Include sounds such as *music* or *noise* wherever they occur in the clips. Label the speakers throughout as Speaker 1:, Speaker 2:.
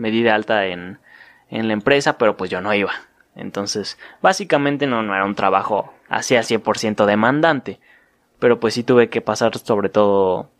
Speaker 1: me di de alta en, en la empresa, pero pues yo no iba. Entonces, básicamente no, no era un trabajo así al 100% demandante. Pero pues sí tuve que pasar sobre todo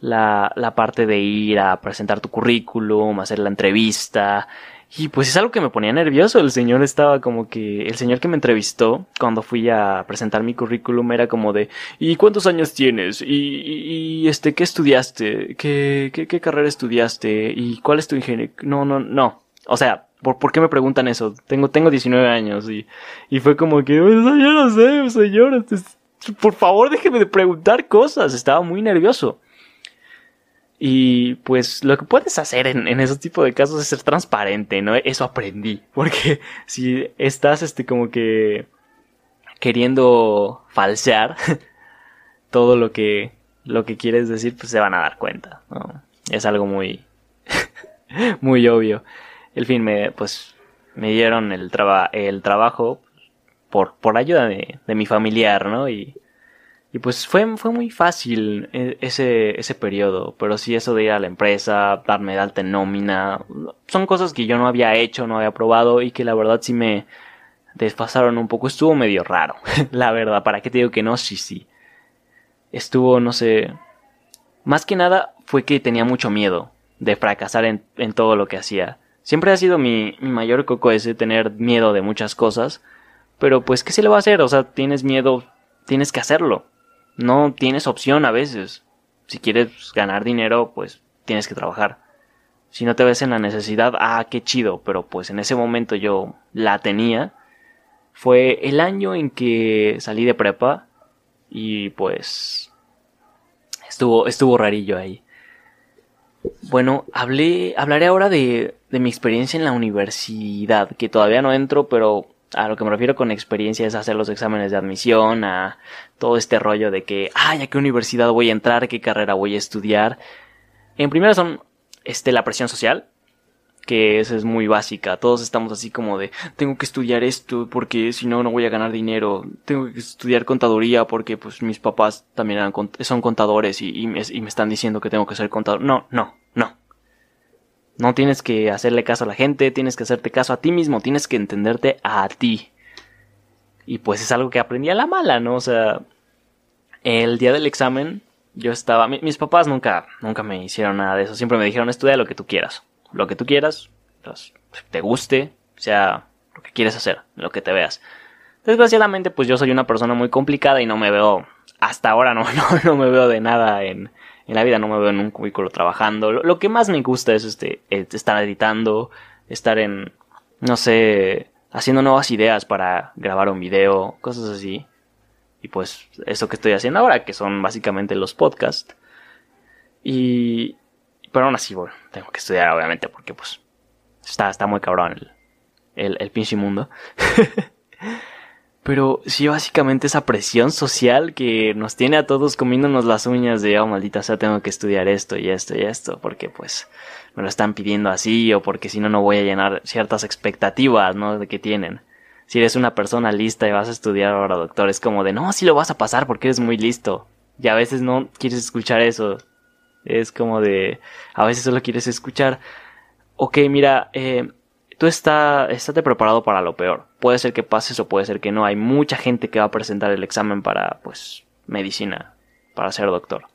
Speaker 1: la, la parte de ir a presentar tu currículum, hacer la entrevista. Y pues es algo que me ponía nervioso. El señor estaba como que. El señor que me entrevistó cuando fui a presentar mi currículum era como de. ¿Y cuántos años tienes? ¿Y, y, este qué estudiaste? ¿Qué, qué, qué carrera estudiaste? ¿Y cuál es tu ingeniería? No, no, no. O sea, ¿por, ¿por qué me preguntan eso? Tengo, tengo 19 años y, y fue como que. Yo no sé, señor. Este, por favor, déjeme de preguntar cosas. Estaba muy nervioso. Y pues lo que puedes hacer en, en esos tipos de casos es ser transparente, ¿no? Eso aprendí. *laughs* Porque si estás este como que queriendo falsear *laughs* todo lo que lo que quieres decir, pues se van a dar cuenta, ¿no? Es algo muy *laughs* muy obvio. El fin me pues me dieron el traba, el trabajo por por ayuda de, de mi familiar, ¿no? Y y pues fue, fue muy fácil eh, ese, ese periodo, pero sí eso de ir a la empresa, darme de alta en nómina, son cosas que yo no había hecho, no había probado y que la verdad sí me desfasaron un poco. Estuvo medio raro, *laughs* la verdad, ¿para qué te digo que no? Sí, sí. Estuvo, no sé, más que nada fue que tenía mucho miedo de fracasar en, en todo lo que hacía. Siempre ha sido mi, mi mayor coco ese, tener miedo de muchas cosas, pero pues, ¿qué se le va a hacer? O sea, tienes miedo, tienes que hacerlo no tienes opción a veces. Si quieres ganar dinero, pues tienes que trabajar. Si no te ves en la necesidad, ah, qué chido, pero pues en ese momento yo la tenía. Fue el año en que salí de prepa y pues estuvo, estuvo rarillo ahí. Bueno, hablé, hablaré ahora de, de mi experiencia en la universidad, que todavía no entro, pero a lo que me refiero con experiencia es hacer los exámenes de admisión, a todo este rollo de que, ay, a qué universidad voy a entrar, qué carrera voy a estudiar. En primera son, este, la presión social, que esa es muy básica. Todos estamos así como de, tengo que estudiar esto porque si no, no voy a ganar dinero. Tengo que estudiar contaduría porque pues mis papás también son contadores y, y me están diciendo que tengo que ser contador. No, no, no. Tienes que hacerle caso a la gente, tienes que hacerte caso a ti mismo, tienes que entenderte a ti. Y pues es algo que aprendí a la mala, ¿no? O sea, el día del examen yo estaba... mis papás nunca, nunca me hicieron nada de eso, siempre me dijeron estudia lo que tú quieras. Lo que tú quieras, pues, te guste, sea lo que quieres hacer, lo que te veas. Desgraciadamente, pues yo soy una persona muy complicada y no me veo, hasta ahora no, *laughs* no, no me veo de nada en, en la vida no me veo en un cubículo trabajando. Lo, que más me gusta es este, estar editando, estar en, no sé, haciendo nuevas ideas para grabar un video, cosas así. Y pues eso que estoy haciendo ahora, que son básicamente los podcasts. Y... Pero aún así, bueno, tengo que estudiar obviamente porque pues está, está muy cabrón el, el, el pinche mundo. *laughs* Pero sí, básicamente esa presión social que nos tiene a todos comiéndonos las uñas de, oh, maldita sea, tengo que estudiar esto y esto y esto, porque pues me lo están pidiendo así o porque si no, no voy a llenar ciertas expectativas, ¿no? De que tienen. Si eres una persona lista y vas a estudiar ahora, doctor, es como de, no, sí lo vas a pasar porque eres muy listo. Y a veces no quieres escuchar eso. Es como de, a veces solo quieres escuchar, ok, mira, eh, tú está, estate preparado para lo peor. Puede ser que pases o puede ser que no. Hay mucha gente que va a presentar el examen para, pues, medicina, para ser doctor.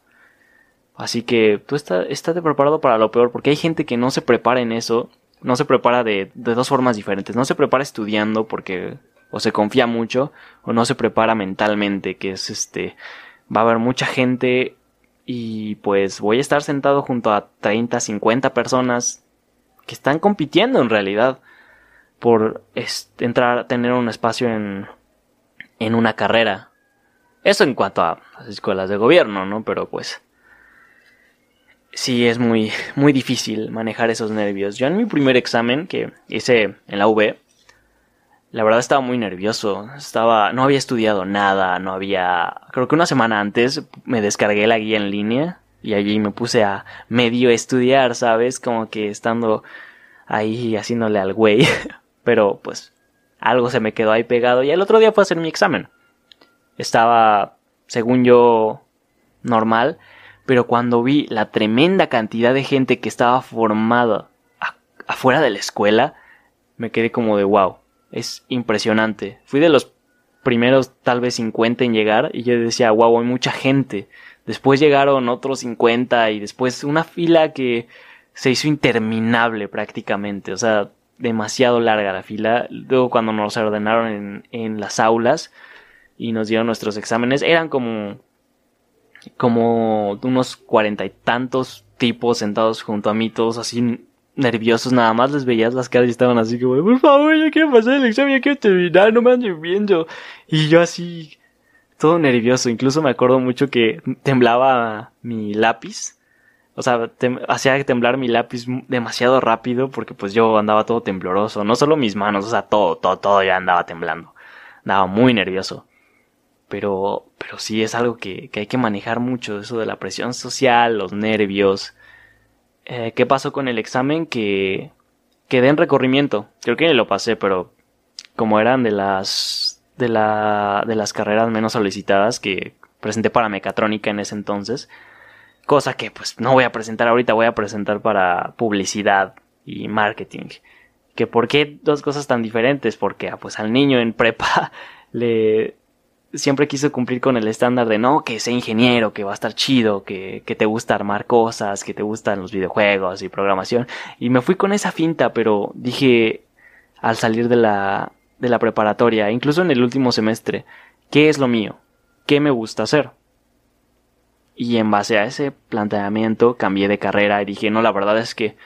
Speaker 1: Así que tú está, estate preparado para lo peor, porque hay gente que no se prepara en eso, no se prepara de, de dos formas diferentes. No se prepara estudiando porque o se confía mucho, o no se prepara mentalmente, que es este, va a haber mucha gente y pues voy a estar sentado junto a 30, 50 personas que están compitiendo en realidad por entrar a tener un espacio en, en una carrera. Eso en cuanto a las escuelas de gobierno, ¿no? Pero pues sí es muy muy difícil manejar esos nervios. Yo en mi primer examen que hice en la V, la verdad estaba muy nervioso. Estaba no había estudiado nada, no había creo que una semana antes me descargué la guía en línea y allí me puse a medio estudiar, ¿sabes? Como que estando ahí haciéndole al güey. *laughs* Pero pues algo se me quedó ahí pegado y el otro día fue a hacer mi examen. Estaba, según yo, normal, pero cuando vi la tremenda cantidad de gente que estaba formada afuera de la escuela, me quedé como de wow, es impresionante. Fui de los primeros tal vez 50 en llegar y yo decía, wow, hay mucha gente. Después llegaron otros 50 y después una fila que se hizo interminable prácticamente, o sea, demasiado larga la fila. Luego cuando nos ordenaron en, en las aulas y nos dieron nuestros exámenes, eran como como unos cuarenta y tantos tipos sentados junto a mí, todos así nerviosos, nada más les veías las caras y estaban así como, por favor, ya quiero pasar el examen, ya quiero terminar, no me anden viendo. Y yo así, todo nervioso, incluso me acuerdo mucho que temblaba mi lápiz. O sea, hacía temblar mi lápiz demasiado rápido porque pues yo andaba todo tembloroso. No solo mis manos, o sea, todo, todo, todo ya andaba temblando. Andaba muy nervioso. Pero, pero sí es algo que, que hay que manejar mucho, eso de la presión social, los nervios, eh, ¿Qué pasó con el examen? Que quedé en recorrimiento. Creo que lo pasé, pero como eran de las de la de las carreras menos solicitadas que presenté para mecatrónica en ese entonces, cosa que pues no voy a presentar ahorita, voy a presentar para publicidad y marketing. Que por qué dos cosas tan diferentes? Porque ah, pues al niño en prepa *laughs* le siempre quiso cumplir con el estándar de no, que sea ingeniero, que va a estar chido, que, que te gusta armar cosas, que te gustan los videojuegos y programación. Y me fui con esa finta, pero dije al salir de la, de la preparatoria, incluso en el último semestre, ¿qué es lo mío? ¿Qué me gusta hacer? Y en base a ese planteamiento cambié de carrera y dije, no, la verdad es que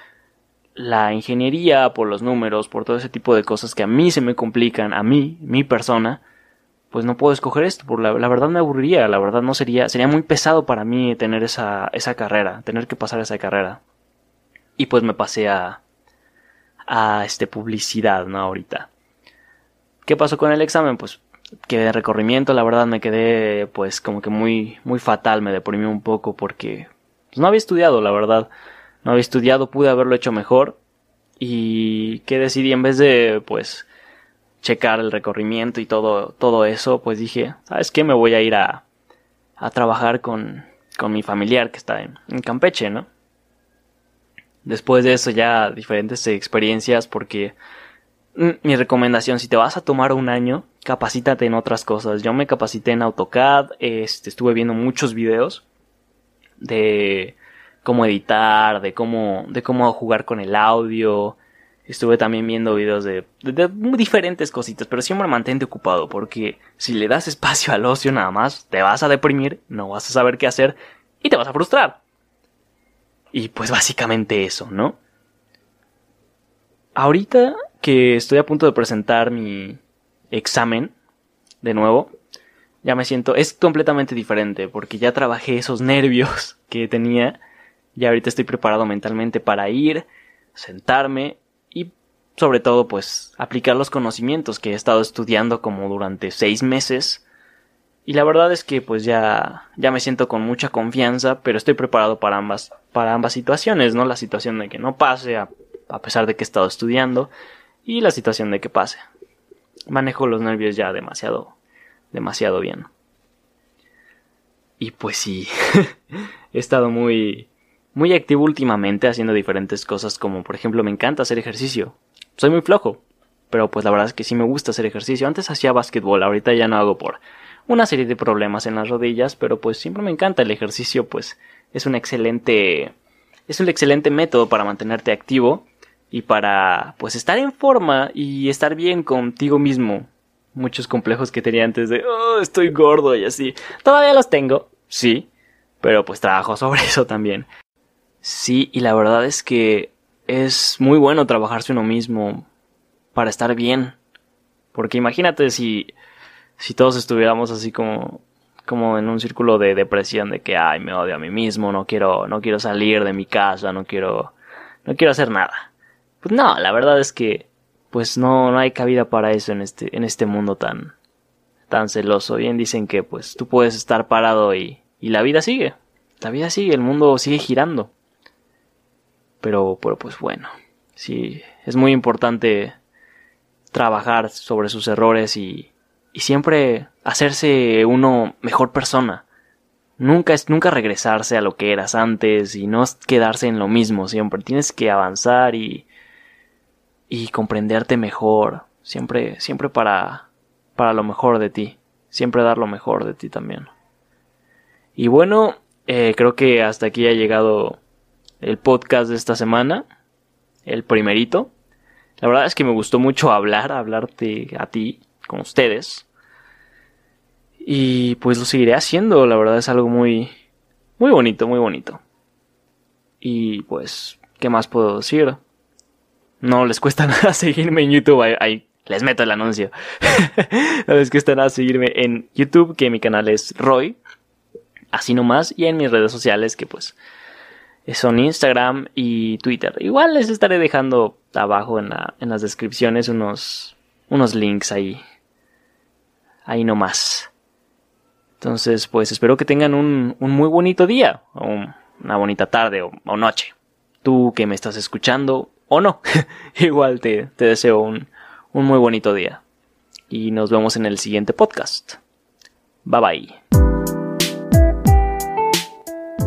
Speaker 1: la ingeniería, por los números, por todo ese tipo de cosas que a mí se me complican, a mí, mi persona, pues no puedo escoger esto, por la, verdad me aburriría, la verdad no sería, sería muy pesado para mí tener esa, esa carrera, tener que pasar esa carrera. Y pues me pasé a, a este publicidad, ¿no? Ahorita. ¿Qué pasó con el examen? Pues quedé de recorrimiento, la verdad me quedé pues como que muy, muy fatal, me deprimí un poco porque pues, no había estudiado, la verdad. No había estudiado, pude haberlo hecho mejor. Y que decidí en vez de pues checar el recorrimiento y todo, todo eso, pues dije, ¿sabes qué? Me voy a ir a, a trabajar con, con mi familiar que está en, en Campeche, ¿no? Después de eso ya diferentes experiencias porque mi recomendación, si te vas a tomar un año, capacítate en otras cosas. Yo me capacité en AutoCAD, este, estuve viendo muchos videos de cómo editar, de cómo, de cómo jugar con el audio, Estuve también viendo videos de, de, diferentes cositas, pero siempre mantente ocupado porque si le das espacio al ocio nada más, te vas a deprimir, no vas a saber qué hacer y te vas a frustrar. Y pues básicamente eso, ¿no? Ahorita que estoy a punto de presentar mi examen, de nuevo, ya me siento, es completamente diferente porque ya trabajé esos nervios *laughs* que tenía, y ahorita estoy preparado mentalmente para ir, sentarme y sobre todo pues aplicar los conocimientos que he estado estudiando como durante seis meses. Y la verdad es que pues ya ya me siento con mucha confianza pero estoy preparado para ambas para ambas situaciones no la situación de que no pase a, a pesar de que he estado estudiando y la situación de que pase manejo los nervios ya demasiado demasiado bien y pues sí *laughs* he estado muy muy activo últimamente haciendo diferentes cosas como por ejemplo me encanta hacer ejercicio. Soy muy flojo, pero pues la verdad es que sí me gusta hacer ejercicio. Antes hacía básquetbol, ahorita ya no hago por una serie de problemas en las rodillas, pero pues siempre me encanta el ejercicio, pues es un excelente es un excelente método para mantenerte activo y para pues estar en forma y estar bien contigo mismo. Muchos complejos que tenía antes de, oh, estoy gordo y así. Todavía los tengo, sí, pero pues trabajo sobre *laughs* eso también. Sí, y la verdad es que es muy bueno trabajarse uno mismo para estar bien. Porque imagínate si, si todos estuviéramos así como, como en un círculo de depresión de que ay me odio a mí mismo, no quiero, no quiero salir de mi casa, no quiero, no quiero hacer nada. Pues no, la verdad es que pues no, no hay cabida para eso en este, en este mundo tan, tan celoso. Bien dicen que pues tú puedes estar parado y, y la vida sigue. La vida sigue, el mundo sigue girando. Pero, pero pues bueno, sí, es muy importante trabajar sobre sus errores y, y siempre hacerse uno mejor persona. Nunca es nunca regresarse a lo que eras antes y no quedarse en lo mismo siempre. Tienes que avanzar y, y comprenderte mejor, siempre, siempre para, para lo mejor de ti, siempre dar lo mejor de ti también. Y bueno, eh, creo que hasta aquí ha llegado el podcast de esta semana, el primerito. La verdad es que me gustó mucho hablar, hablarte a ti, con ustedes. Y pues lo seguiré haciendo, la verdad es algo muy, muy bonito, muy bonito. Y pues, ¿qué más puedo decir? No les cuesta *laughs* nada seguirme en YouTube, ahí, les meto el anuncio. *laughs* no les cuesta nada seguirme en YouTube, que mi canal es Roy. Así nomás, y en mis redes sociales, que pues son Instagram y Twitter. Igual les estaré dejando abajo en, las descripciones unos, unos links ahí. Ahí nomás. Entonces, pues espero que tengan un, un muy bonito día, o una bonita tarde o, noche. Tú que me estás escuchando o no, *laughs* igual te, te deseo un, un muy bonito día. Y nos vemos en el siguiente podcast. Bye bye.